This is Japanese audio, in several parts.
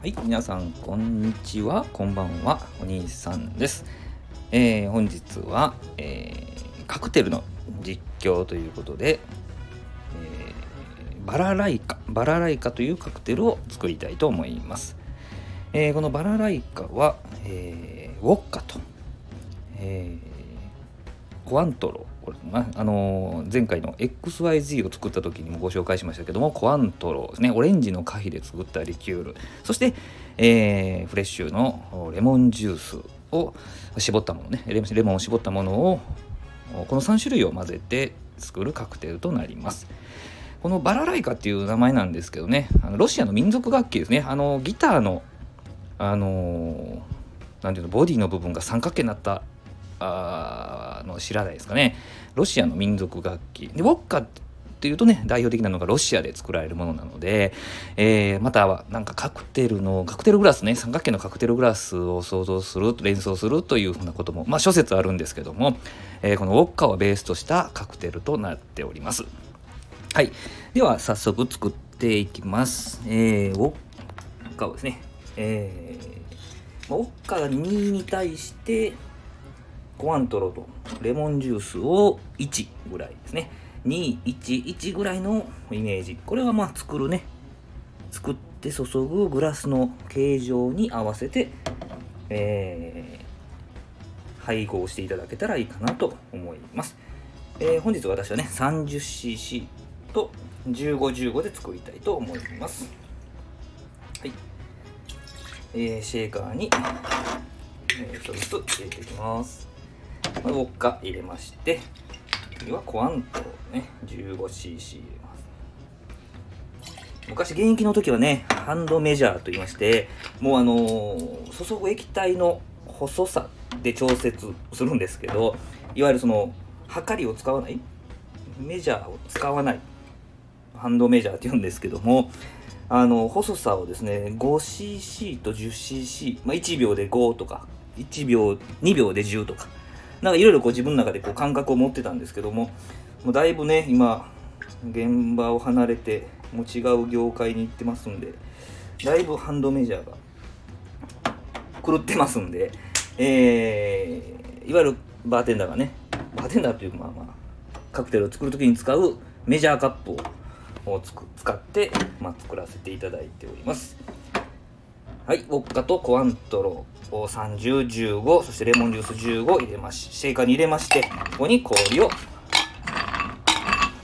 はい、皆さん、こんにちは、こんばんは、お兄さんです。えー本日は、えーカクテルの実況ということで、えーバラライカ、バラライカというカクテルを作りたいと思います。えーこのバラライカは、えーウォッカと、えーコアントロこれまあのー前回の XYZ を作った時にもご紹介しましたけどもコアントロですね。オレンジの果皮で作ったリキュール。そして、えーフレッシュのレモンジュースを絞ったものね。レモンを絞ったものをこの3種類を混ぜて作るカクテルとなります。このバラライカっていう名前なんですけどね。あのロシアの民族楽器ですね。あのギターのあのーていうのボディの部分が三角形になったあの知らないですかね。ロシアの民族楽器。でウォッカっていうとね代表的なのがロシアで作られるものなので、えーまたはなんかカクテルのカクテルグラスね三角形のカクテルグラスを想像する連想するというふうなこともまあ諸説あるんですけども、えーこのウォッカをベースとしたカクテルとなっております。はい。では早速作っていきます。えー、ウォッカをですねえーウォッカが2に対してコアントロとレモンジュースを1ぐらいですね。211ぐらいのイメージ。これはまあ作るね。作って注ぐグラスの形状に合わせて、えー配合していただけたらいいかなと思います、えー本日私はね 30cc と1515で作りたいと思います。はい、えーシェーカーに、えー、ちょっと入れていきます。ウォッカ入れまして次はコアントね 15cc 入れます。昔現役の時はねハンドメジャーと言いましてもうあのー注ぐ液体の細さで調節するんですけどいわゆるその測りを使わないメジャーを使わないハンドメジャーって言うんですけどもあの細さをですね 5cc と 10cc、まあ、1秒で5とか1秒2秒で10とかなんかいろいろこう自分の中でこう感覚を持ってたんですけどももうだいぶね今現場を離れてもう違う業界に行ってますんでだいぶハンドメジャーが狂ってますんで、えーいわゆるバーテンダーがねバーテンダーというかまあまあカクテルを作る時に使うメジャーカップをつく使って、まあ、作らせていただいております。はいウォッカとコアントロを3015そしてレモンジュース15入れましシェイカーに入れましてここに氷を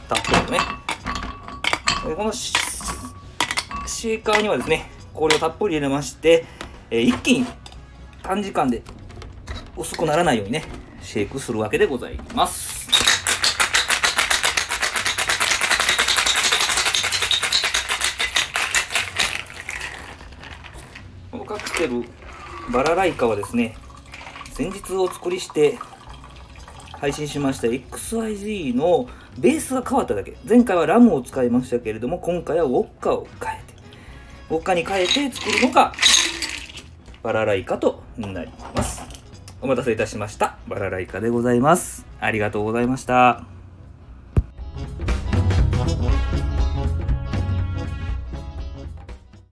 たっぷりとね。でこのシェーカーにはですね氷をたっぷり入れまして、えー一気に短時間で薄くならないようにねシェイクするわけでございます。このカクテルバラライカはですね先日お作りして配信しました XYZ のベースが変わっただけ。前回はラムを使いましたけれども今回はウォッカを変えてウォッカに変えて作るのがバラライカとなります。お待たせいたしました。バラライカでございます。ありがとうございました。